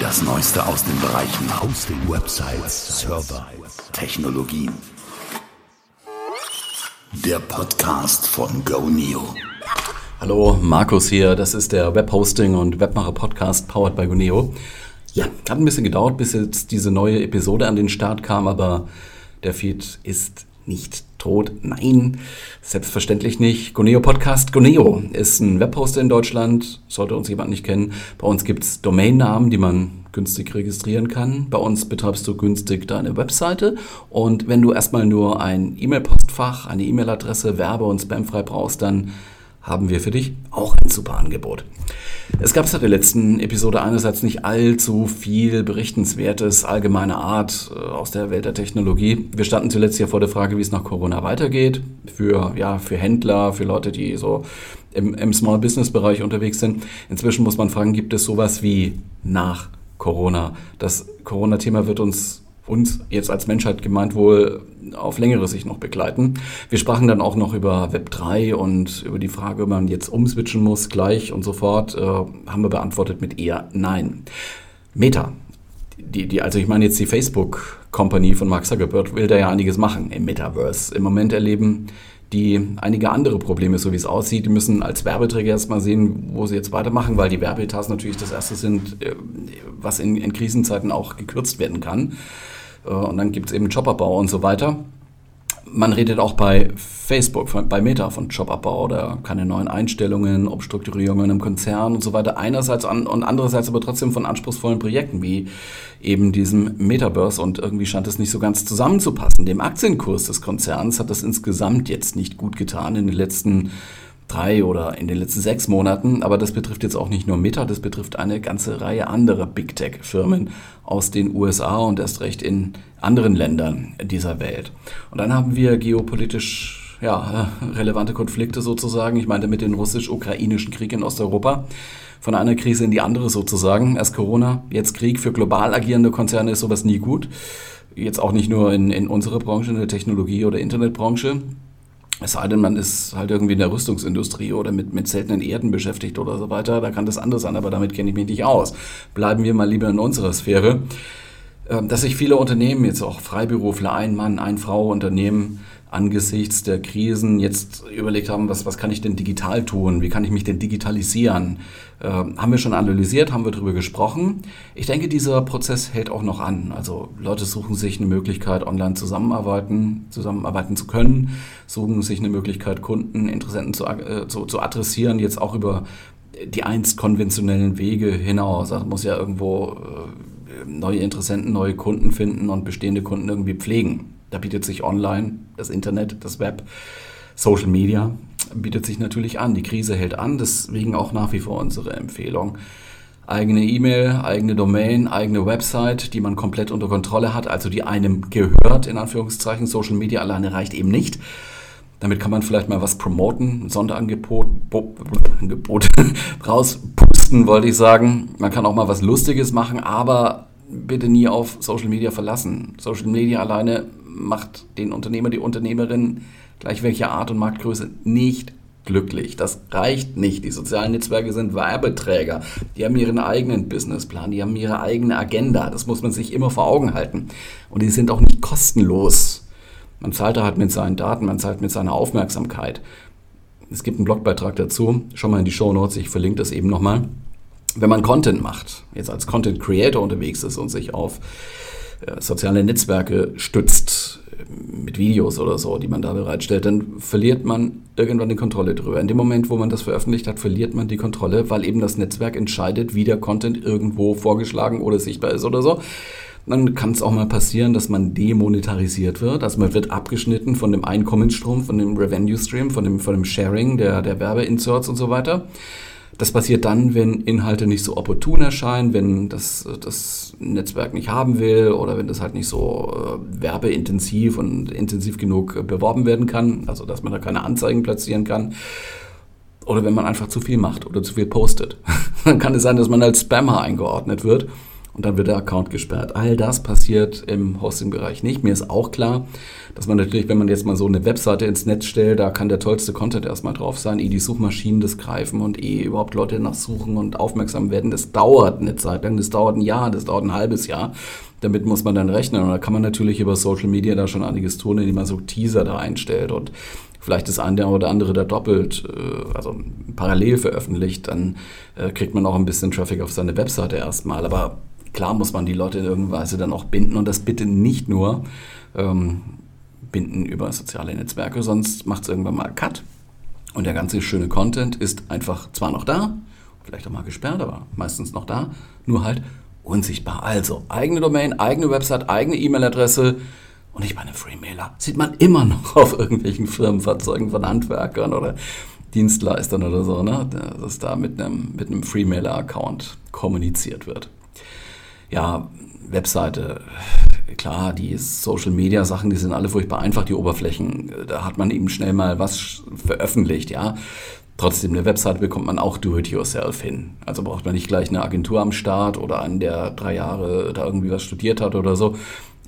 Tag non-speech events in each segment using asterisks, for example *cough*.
Das Neueste aus den Bereichen Hosting, Websites, Server, Technologien. Der Podcast von GoNeo. Hallo, Markus hier. Das ist der Webhosting und Webmacher Podcast powered by GoNeo. Ja, hat ein bisschen gedauert, bis jetzt diese neue Episode an den Start kam, aber der Feed ist nicht tot. Nein, selbstverständlich nicht. Goneo Podcast. Goneo ist ein Webhoster in Deutschland. Sollte uns jemand nicht kennen. Bei uns gibt's Domainnamen, die man günstig registrieren kann. Bei uns betreibst du günstig deine Webseite. Und wenn du erstmal nur ein E-Mail-Postfach, eine E-Mail-Adresse, Werbe- und Spamfrei brauchst, dann haben wir für dich auch ein super Angebot. Es gab seit der letzten Episode einerseits nicht allzu viel Berichtenswertes allgemeiner Art äh, aus der Welt der Technologie. Wir standen zuletzt ja vor der Frage, wie es nach Corona weitergeht. Für, ja, für Händler, für Leute, die so im, im Small Business Bereich unterwegs sind. Inzwischen muss man fragen, gibt es sowas wie nach Corona? Das Corona-Thema wird uns uns jetzt als Menschheit gemeint wohl auf längere Sicht noch begleiten. Wir sprachen dann auch noch über Web 3 und über die Frage, ob man jetzt umswitchen muss, gleich und sofort, äh, haben wir beantwortet mit eher Nein. Meta, die, die, also ich meine jetzt die Facebook Company von Mark Zuckerberg, will da ja einiges machen im Metaverse. Im Moment erleben die einige andere Probleme, so wie es aussieht. Die müssen als Werbeträger erstmal sehen, wo sie jetzt weitermachen, weil die Werbeetats natürlich das erste sind, äh, was in, in Krisenzeiten auch gekürzt werden kann. Äh, und dann gibt es eben Jobabbau und so weiter. Man redet auch bei Facebook, bei Meta von Jobabbau oder keine neuen Einstellungen, Umstrukturierungen im Konzern und so weiter. Einerseits und andererseits aber trotzdem von anspruchsvollen Projekten wie eben diesem Metaverse und irgendwie scheint es nicht so ganz zusammenzupassen. Dem Aktienkurs des Konzerns hat das insgesamt jetzt nicht gut getan in den letzten drei oder in den letzten sechs Monaten. Aber das betrifft jetzt auch nicht nur Meta, das betrifft eine ganze Reihe anderer Big Tech-Firmen aus den USA und erst recht in anderen Ländern dieser Welt. Und dann haben wir geopolitisch ja, *laughs* relevante Konflikte sozusagen. Ich meinte mit dem russisch-ukrainischen Krieg in Osteuropa. Von einer Krise in die andere sozusagen. Erst Corona, jetzt Krieg. Für global agierende Konzerne ist sowas nie gut. Jetzt auch nicht nur in, in unserer Branche, in der Technologie- oder Internetbranche. Es sei denn, man ist halt irgendwie in der Rüstungsindustrie oder mit, mit seltenen Erden beschäftigt oder so weiter. Da kann das anders sein, aber damit kenne ich mich nicht aus. Bleiben wir mal lieber in unserer Sphäre. Ähm, dass sich viele Unternehmen, jetzt auch Freiberufler, ein Mann, ein Frau Unternehmen, angesichts der Krisen jetzt überlegt haben, was, was kann ich denn digital tun? Wie kann ich mich denn digitalisieren? Äh, haben wir schon analysiert, haben wir darüber gesprochen. Ich denke, dieser Prozess hält auch noch an. Also Leute suchen sich eine Möglichkeit, online zusammenarbeiten, zusammenarbeiten zu können, suchen sich eine Möglichkeit, Kunden, Interessenten zu, äh, zu, zu adressieren, jetzt auch über die einst konventionellen Wege hinaus. Also muss ja irgendwo äh, neue Interessenten, neue Kunden finden und bestehende Kunden irgendwie pflegen. Da bietet sich online, das Internet, das Web, Social Media, bietet sich natürlich an. Die Krise hält an, deswegen auch nach wie vor unsere Empfehlung. Eigene E-Mail, eigene Domain, eigene Website, die man komplett unter Kontrolle hat, also die einem gehört, in Anführungszeichen. Social Media alleine reicht eben nicht. Damit kann man vielleicht mal was promoten, Sonderangebot Angebot, *laughs* rauspusten, wollte ich sagen. Man kann auch mal was Lustiges machen, aber bitte nie auf Social Media verlassen. Social Media alleine macht den Unternehmer, die Unternehmerin, gleich welcher Art und Marktgröße, nicht glücklich. Das reicht nicht. Die sozialen Netzwerke sind Werbeträger. Die haben ihren eigenen Businessplan, die haben ihre eigene Agenda. Das muss man sich immer vor Augen halten. Und die sind auch nicht kostenlos. Man zahlt da halt mit seinen Daten, man zahlt mit seiner Aufmerksamkeit. Es gibt einen Blogbeitrag dazu. Schau mal in die Show Notes, ich verlinke das eben nochmal. Wenn man Content macht, jetzt als Content Creator unterwegs ist und sich auf soziale Netzwerke stützt, äh, mit Videos oder so, die man da bereitstellt, dann verliert man irgendwann die Kontrolle drüber. In dem Moment, wo man das veröffentlicht hat, verliert man die Kontrolle, weil eben das Netzwerk entscheidet, wie der Content irgendwo vorgeschlagen oder sichtbar ist oder so. Dann kann es auch mal passieren, dass man demonetarisiert wird. Also man wird abgeschnitten von dem Einkommensstrom, von dem Revenue Stream, von dem, von dem Sharing der, der Werbeinserts und so weiter. Das passiert dann, wenn Inhalte nicht so opportun erscheinen, wenn das, das Netzwerk nicht haben will oder wenn das halt nicht so äh, werbeintensiv und intensiv genug beworben werden kann, also dass man da keine Anzeigen platzieren kann. Oder wenn man einfach zu viel macht oder zu viel postet. *laughs* Dann kann es sein, dass man als Spammer eingeordnet wird und dann wird der Account gesperrt. All das passiert im Hosting-Bereich nicht. Mir ist auch klar, dass man natürlich, wenn man jetzt mal so eine Webseite ins Netz stellt, da kann der tollste Content erstmal drauf sein, ehe die Suchmaschinen das greifen und ehe überhaupt Leute nachsuchen und aufmerksam werden. Das dauert eine Zeit lang, das dauert ein Jahr, das dauert ein halbes Jahr. Damit muss man dann rechnen. Und da kann man natürlich über Social Media da schon einiges tun, indem man so Teaser da einstellt und vielleicht das eine oder andere da doppelt, äh, also parallel veröffentlicht, dann äh, kriegt man auch ein bisschen Traffic auf seine Webseite erstmal. Aber klar muss man die Leute in irgendeiner Weise dann auch binden und das bitte nicht nur ähm, binden über soziale Netzwerke, sonst macht es irgendwann mal Cut und der ganze schöne Content ist einfach zwar noch da, vielleicht auch mal gesperrt, aber meistens noch da, nur halt unsichtbar. Also eigene Domain, eigene Website, eigene E-Mail-Adresse und ich meine Freemailer sieht man immer noch *laughs* auf irgendwelchen Firmenfahrzeugen von Handwerkern oder Dienstleistern oder so, ne? dass da mit einem, mit einem Freemailer-Account kommuniziert wird ja, Webseite, klar, die Social-Media-Sachen, die sind alle furchtbar einfach, die Oberflächen. Da hat man eben schnell mal was veröffentlicht, ja. Trotzdem, eine Webseite bekommt man auch do-it-yourself hin. Also braucht man nicht gleich eine Agentur am Start oder einen, der drei Jahre da irgendwie was studiert hat oder so.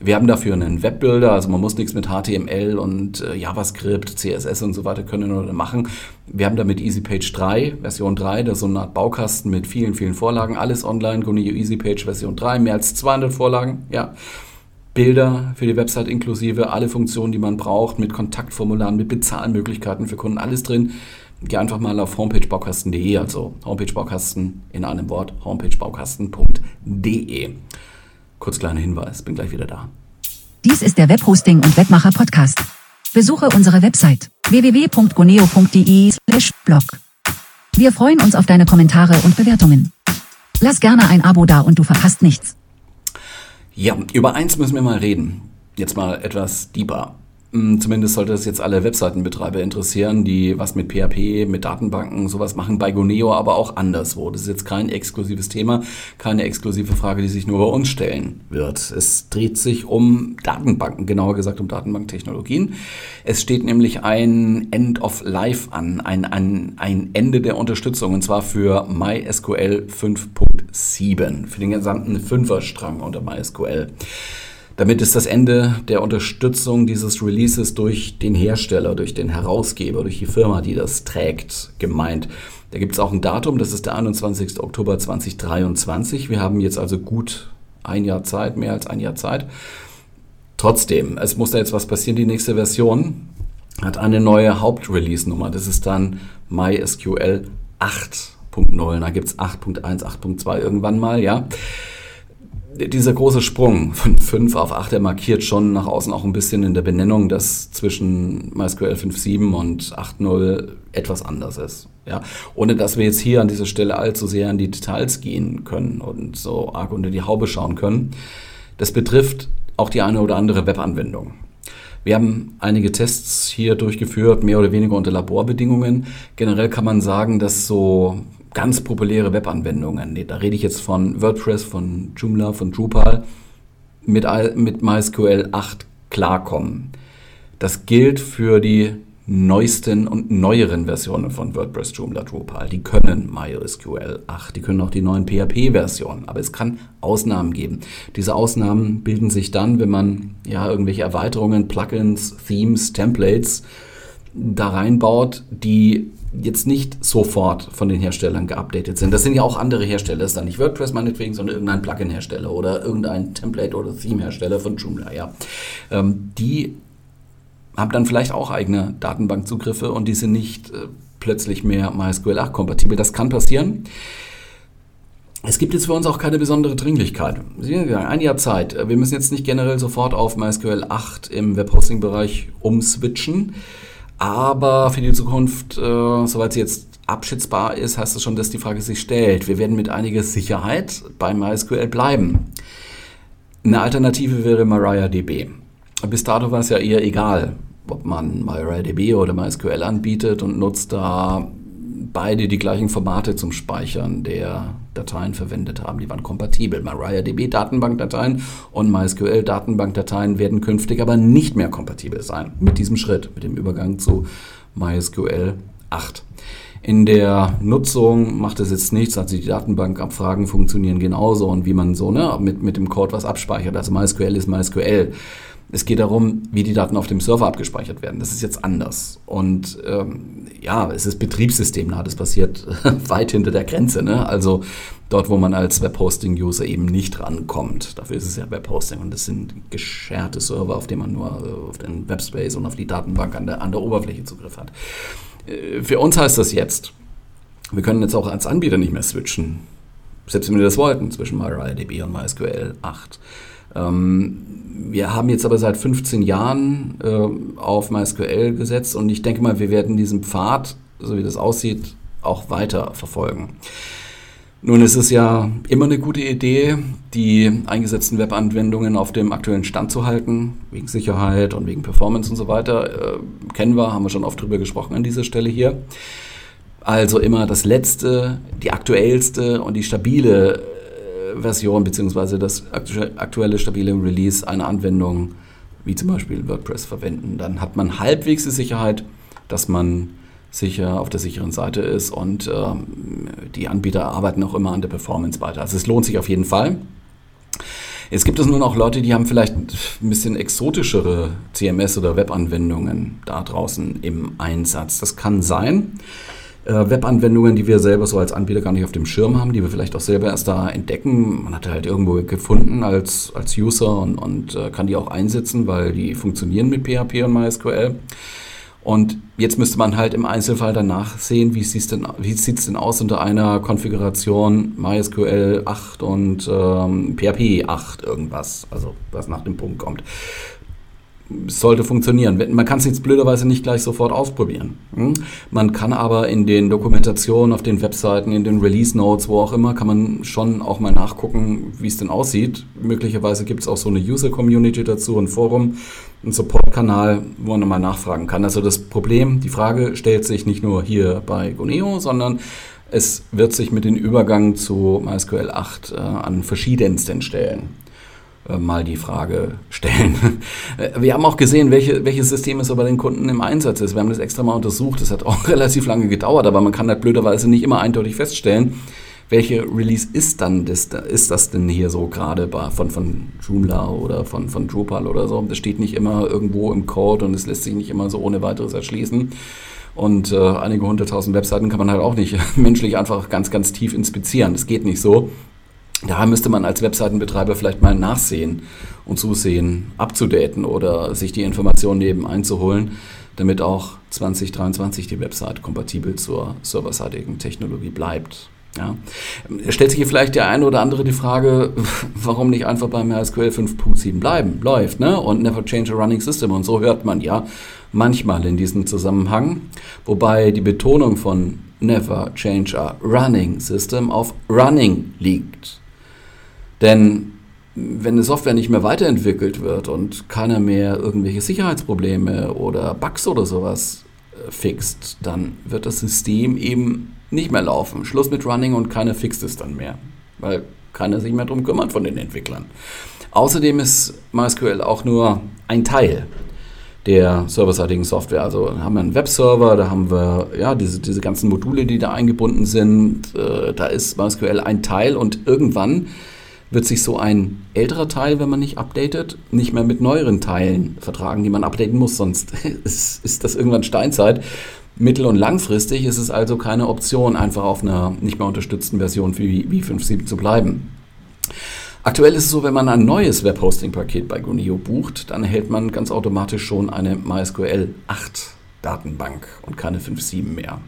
Wir haben dafür einen Webbuilder, also man muss nichts mit HTML und äh, JavaScript, CSS und so weiter können oder machen. Wir haben damit EasyPage 3, Version 3, das ist so eine Art Baukasten mit vielen, vielen Vorlagen. Alles online, Gunio EasyPage Version 3, mehr als 200 Vorlagen, ja. Bilder für die Website inklusive, alle Funktionen, die man braucht, mit Kontaktformularen, mit Bezahlmöglichkeiten für Kunden, alles drin. Geh einfach mal auf homepagebaukasten.de, also Homepagebaukasten in einem Wort, homepagebaukasten.de. Kurz kleiner Hinweis, bin gleich wieder da. Dies ist der Webhosting und Webmacher Podcast. Besuche unsere Website www.goneo.de/blog. Wir freuen uns auf deine Kommentare und Bewertungen. Lass gerne ein Abo da und du verpasst nichts. Ja, über eins müssen wir mal reden. Jetzt mal etwas deeper. Hm, zumindest sollte es jetzt alle Webseitenbetreiber interessieren, die was mit PHP, mit Datenbanken, sowas machen, bei Goneo, aber auch anderswo. Das ist jetzt kein exklusives Thema, keine exklusive Frage, die sich nur bei uns stellen wird. Es dreht sich um Datenbanken, genauer gesagt um Datenbanktechnologien. Es steht nämlich ein End of Life an, ein, ein, ein Ende der Unterstützung, und zwar für MySQL 5.7, für den gesamten Fünferstrang unter MySQL. Damit ist das Ende der Unterstützung dieses Releases durch den Hersteller, durch den Herausgeber, durch die Firma, die das trägt, gemeint. Da gibt es auch ein Datum, das ist der 21. Oktober 2023. Wir haben jetzt also gut ein Jahr Zeit, mehr als ein Jahr Zeit. Trotzdem, es muss da jetzt was passieren. Die nächste Version hat eine neue Hauptrelease-Nummer. Das ist dann MySQL 8.0. Da gibt es 8.1, 8.2 irgendwann mal, ja dieser große Sprung von 5 auf 8, der markiert schon nach außen auch ein bisschen in der Benennung, dass zwischen MySQL 5.7 und 8.0 etwas anders ist. Ja, ohne dass wir jetzt hier an dieser Stelle allzu sehr in die Details gehen können und so arg unter die Haube schauen können. Das betrifft auch die eine oder andere Webanwendung. Wir haben einige Tests hier durchgeführt, mehr oder weniger unter Laborbedingungen. Generell kann man sagen, dass so ganz populäre Webanwendungen, da rede ich jetzt von WordPress, von Joomla, von Drupal, mit, mit MySQL 8 klarkommen. Das gilt für die neuesten und neueren Versionen von WordPress, Joomla, Drupal. Die können MySQL 8, die können auch die neuen PHP-Versionen, aber es kann Ausnahmen geben. Diese Ausnahmen bilden sich dann, wenn man ja irgendwelche Erweiterungen, Plugins, Themes, Templates da reinbaut, die jetzt nicht sofort von den Herstellern geupdatet sind. Das sind ja auch andere Hersteller. Das ist dann nicht WordPress meinetwegen, sondern irgendein Plugin-Hersteller oder irgendein Template- oder Theme-Hersteller von Joomla. Ja. Ähm, die haben dann vielleicht auch eigene Datenbankzugriffe und die sind nicht äh, plötzlich mehr MySQL 8 kompatibel. Das kann passieren. Es gibt jetzt für uns auch keine besondere Dringlichkeit. Ein Jahr Zeit. Wir müssen jetzt nicht generell sofort auf MySQL 8 im Webhosting-Bereich umswitchen. Aber für die Zukunft, äh, soweit sie jetzt abschätzbar ist, heißt das schon, dass die Frage sich stellt. Wir werden mit einiger Sicherheit bei MySQL bleiben. Eine Alternative wäre MariaDB. Bis dato war es ja eher egal, ob man MariaDB oder MySQL anbietet und nutzt da beide die gleichen Formate zum Speichern der Dateien verwendet haben. Die waren kompatibel. MariaDB Datenbankdateien und MySQL Datenbankdateien werden künftig aber nicht mehr kompatibel sein mit diesem Schritt, mit dem Übergang zu MySQL 8. In der Nutzung macht es jetzt nichts, also die Datenbankabfragen funktionieren genauso und wie man so ne, mit, mit dem Code was abspeichert. Also MySQL ist MySQL. Es geht darum, wie die Daten auf dem Server abgespeichert werden. Das ist jetzt anders. Und ähm, ja, es ist betriebssystemnah. Das passiert *laughs* weit hinter der Grenze. Ne? Also dort, wo man als Webhosting-User eben nicht rankommt. Dafür ist es ja Webhosting und das sind gescherte Server, auf denen man nur äh, auf den Webspace und auf die Datenbank an der, an der Oberfläche Zugriff hat. Äh, für uns heißt das jetzt, wir können jetzt auch als Anbieter nicht mehr switchen, selbst wenn wir das wollten, zwischen MyRIDB und MySQL 8. Ähm, wir haben jetzt aber seit 15 Jahren äh, auf MySQL gesetzt und ich denke mal, wir werden diesen Pfad, so wie das aussieht, auch weiter verfolgen. Nun ist es ja immer eine gute Idee, die eingesetzten Webanwendungen auf dem aktuellen Stand zu halten, wegen Sicherheit und wegen Performance und so weiter. Äh, kennen wir, haben wir schon oft drüber gesprochen an dieser Stelle hier. Also immer das letzte, die aktuellste und die stabile Version beziehungsweise das aktuelle stabile Release einer Anwendung, wie zum Beispiel WordPress, verwenden. Dann hat man halbwegs die Sicherheit, dass man sicher auf der sicheren Seite ist und ähm, die Anbieter arbeiten auch immer an der Performance weiter. Also es lohnt sich auf jeden Fall. Jetzt gibt es nun auch Leute, die haben vielleicht ein bisschen exotischere CMS- oder Webanwendungen da draußen im Einsatz. Das kann sein. Äh, Webanwendungen, die wir selber so als Anbieter gar nicht auf dem Schirm haben, die wir vielleicht auch selber erst da entdecken. Man hat halt irgendwo gefunden als, als User und, und äh, kann die auch einsetzen, weil die funktionieren mit PHP und MySQL. Und jetzt müsste man halt im Einzelfall danach sehen, wie sieht es denn, denn aus unter einer Konfiguration MySQL 8 und ähm, PHP 8 irgendwas, also was nach dem Punkt kommt sollte funktionieren. Man kann es jetzt blöderweise nicht gleich sofort ausprobieren. Hm? Man kann aber in den Dokumentationen, auf den Webseiten, in den Release Notes, wo auch immer, kann man schon auch mal nachgucken, wie es denn aussieht. Möglicherweise gibt es auch so eine User Community dazu, ein Forum, ein Support-Kanal, wo man mal nachfragen kann. Also das Problem, die Frage stellt sich nicht nur hier bei Goneo, sondern es wird sich mit dem Übergang zu MySQL 8 äh, an verschiedensten Stellen mal die Frage stellen. *laughs* Wir haben auch gesehen, welche, welches System es bei den Kunden im Einsatz ist. Wir haben das extra mal untersucht. Das hat auch *laughs* relativ lange gedauert, aber man kann halt blöderweise nicht immer eindeutig feststellen, welche Release ist dann das, ist das denn hier so gerade von, von Joomla oder von, von Drupal oder so. Das steht nicht immer irgendwo im Code und es lässt sich nicht immer so ohne weiteres erschließen. Und äh, einige hunderttausend Webseiten kann man halt auch nicht *laughs* menschlich einfach ganz, ganz tief inspizieren. Das geht nicht so. Da müsste man als Webseitenbetreiber vielleicht mal nachsehen und zusehen, abzudaten oder sich die Informationen neben einzuholen, damit auch 2023 die Website kompatibel zur serverseitigen Technologie bleibt. Ja. Stellt sich hier vielleicht der eine oder andere die Frage, *laughs* warum nicht einfach beim MySQL 5.7 bleiben? Läuft, ne? Und never change a running system. Und so hört man ja manchmal in diesem Zusammenhang. Wobei die Betonung von never change a running system auf running liegt. Denn wenn eine Software nicht mehr weiterentwickelt wird und keiner mehr irgendwelche Sicherheitsprobleme oder Bugs oder sowas äh, fixt, dann wird das System eben nicht mehr laufen. Schluss mit Running und keiner fixt es dann mehr, weil keiner sich mehr darum kümmert von den Entwicklern. Außerdem ist MySQL auch nur ein Teil der serverseitigen Software. Also haben wir einen Webserver, da haben wir ja diese, diese ganzen Module, die da eingebunden sind. Äh, da ist MySQL ein Teil und irgendwann wird sich so ein älterer Teil, wenn man nicht updatet, nicht mehr mit neueren Teilen vertragen, die man updaten muss, sonst *laughs* ist, ist das irgendwann Steinzeit. Mittel- und langfristig ist es also keine Option, einfach auf einer nicht mehr unterstützten Version wie, wie 5.7 zu bleiben. Aktuell ist es so, wenn man ein neues Webhosting-Paket bei Gunio bucht, dann erhält man ganz automatisch schon eine MySQL 8 Datenbank und keine 5.7 mehr.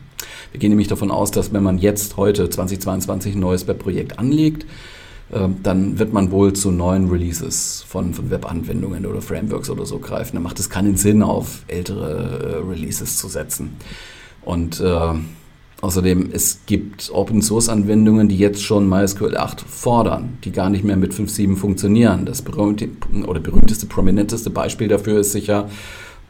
Wir gehen nämlich davon aus, dass wenn man jetzt heute 2022 ein neues Webprojekt anlegt, dann wird man wohl zu neuen Releases von, von Webanwendungen oder Frameworks oder so greifen. Dann macht es keinen Sinn, auf ältere äh, Releases zu setzen. Und äh, außerdem, es gibt Open-Source-Anwendungen, die jetzt schon MySQL 8 fordern, die gar nicht mehr mit 5.7 funktionieren. Das berühmte, oder berühmteste, prominenteste Beispiel dafür ist sicher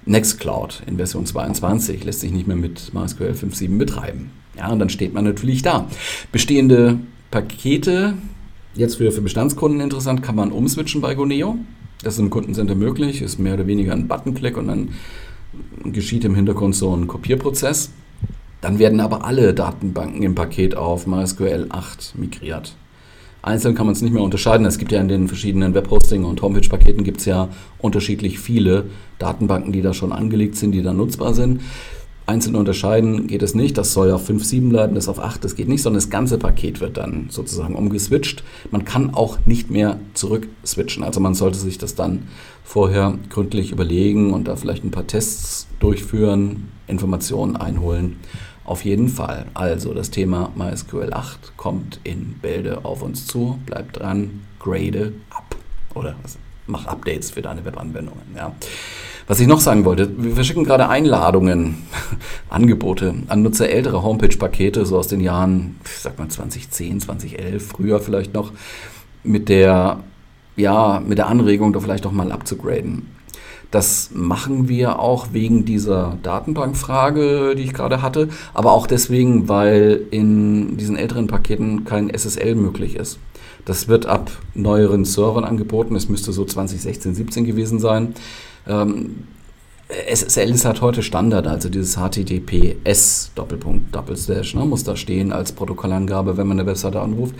Nextcloud in Version 22, lässt sich nicht mehr mit MySQL 5.7 betreiben. Ja, und dann steht man natürlich da. Bestehende Pakete Jetzt für, für Bestandskunden interessant, kann man umswitchen bei Goneo. Das ist im Kundencenter möglich, ist mehr oder weniger ein Buttonklick und dann geschieht im Hintergrund so ein Kopierprozess. Dann werden aber alle Datenbanken im Paket auf MySQL 8 migriert. Einzeln kann man es nicht mehr unterscheiden. Es gibt ja in den verschiedenen Webhosting- und Homepage-Paketen gibt es ja unterschiedlich viele Datenbanken, die da schon angelegt sind, die da nutzbar sind. Einzeln unterscheiden geht es nicht. Das soll auf 5.7 bleiben, das auf 8, das geht nicht, sondern das ganze Paket wird dann sozusagen umgeswitcht. Man kann auch nicht mehr zurück switchen. Also man sollte sich das dann vorher gründlich überlegen und da vielleicht ein paar Tests durchführen, Informationen einholen auf jeden Fall. Also das Thema MySQL 8 kommt in Bälde auf uns zu. Bleib dran, grade ab. Oder mach Updates für deine Webanwendungen. Ja. Was ich noch sagen wollte, wir verschicken gerade Einladungen, *laughs* Angebote an Nutzer älterer Homepage-Pakete, so aus den Jahren, ich sag mal 2010, 2011, früher vielleicht noch, mit der, ja, mit der Anregung, da vielleicht auch mal abzugraden. Das machen wir auch wegen dieser Datenbankfrage, die ich gerade hatte, aber auch deswegen, weil in diesen älteren Paketen kein SSL möglich ist. Das wird ab neueren Servern angeboten. Es müsste so 2016, 17 gewesen sein. Ähm, SSL ist halt heute Standard, also dieses HTTPS Doppelpunkt Doppelslash ne, muss da stehen als Protokollangabe, wenn man eine Webseite anruft.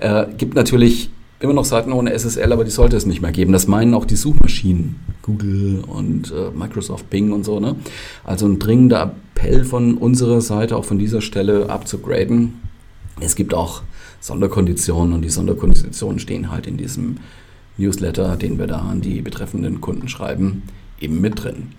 Äh, gibt natürlich immer noch Seiten ohne SSL, aber die sollte es nicht mehr geben. Das meinen auch die Suchmaschinen, Google und äh, Microsoft Bing und so. Ne? Also ein dringender Appell von unserer Seite, auch von dieser Stelle abzugraden. Es gibt auch Sonderkonditionen und die Sonderkonditionen stehen halt in diesem Newsletter, den wir da an die betreffenden Kunden schreiben, eben mit drin.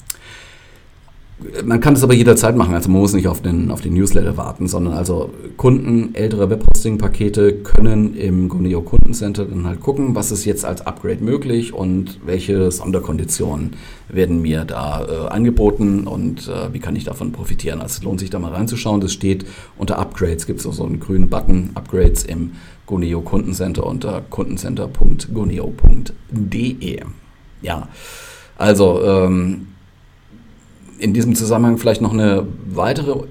Man kann es aber jederzeit machen, also man muss nicht auf den, auf den Newsletter warten, sondern also Kunden älterer Webhosting-Pakete können im Goneo Kundencenter dann halt gucken, was ist jetzt als Upgrade möglich und welche Sonderkonditionen werden mir da äh, angeboten und äh, wie kann ich davon profitieren. Also es lohnt sich da mal reinzuschauen. Das steht unter Upgrades, gibt es auch so einen grünen Button, Upgrades im Goneo Kundencenter unter kundencenter.goneo.de. Ja, also ähm, in diesem Zusammenhang vielleicht noch eine weitere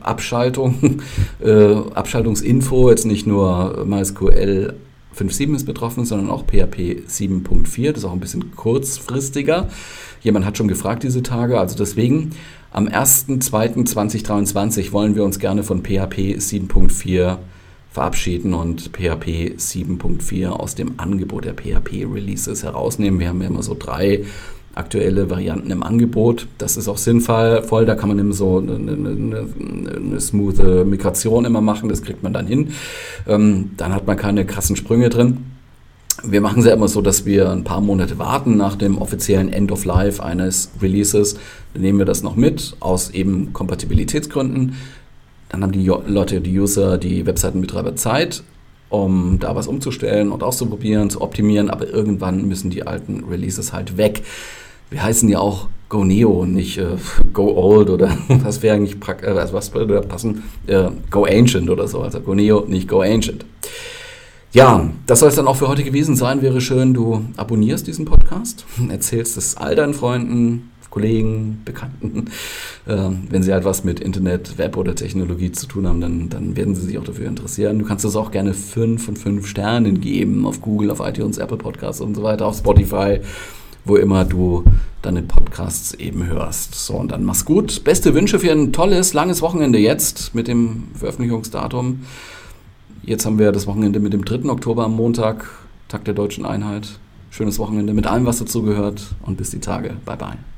Abschaltung, *laughs* äh, Abschaltungsinfo, jetzt nicht nur MySQL 5.7 ist betroffen, sondern auch PHP 7.4, das ist auch ein bisschen kurzfristiger. Jemand hat schon gefragt diese Tage, also deswegen am 1.2.2023 wollen wir uns gerne von PHP 7.4 verabschieden und PHP 7.4 aus dem Angebot der PHP-Releases herausnehmen. Wir haben ja immer so drei aktuelle Varianten im Angebot. Das ist auch sinnvoll, da kann man eben so eine, eine, eine smooth Migration immer machen, das kriegt man dann hin. Ähm, dann hat man keine krassen Sprünge drin. Wir machen es ja immer so, dass wir ein paar Monate warten nach dem offiziellen End of Life eines Releases. Dann nehmen wir das noch mit, aus eben Kompatibilitätsgründen. Dann haben die Leute, die User, die Webseitenbetreiber Zeit, um da was umzustellen und auszuprobieren, zu optimieren, aber irgendwann müssen die alten Releases halt weg wir heißen ja auch Go Neo nicht äh, Go Old oder *laughs* was wäre eigentlich äh, was würde da passen? Äh, Go Ancient oder so. Also Go Neo, nicht Go Ancient. Ja, das soll es dann auch für heute gewesen sein. Wäre schön, du abonnierst diesen Podcast, erzählst es all deinen Freunden, Kollegen, Bekannten. Äh, wenn sie etwas mit Internet, Web oder Technologie zu tun haben, dann, dann werden sie sich auch dafür interessieren. Du kannst das auch gerne 5 von 5 Sternen geben auf Google, auf iTunes, Apple Podcasts und so weiter, auf Spotify wo immer du deine Podcasts eben hörst. So, und dann mach's gut. Beste Wünsche für ein tolles, langes Wochenende jetzt mit dem Veröffentlichungsdatum. Jetzt haben wir das Wochenende mit dem 3. Oktober am Montag, Tag der Deutschen Einheit. Schönes Wochenende mit allem, was dazu gehört und bis die Tage. Bye bye.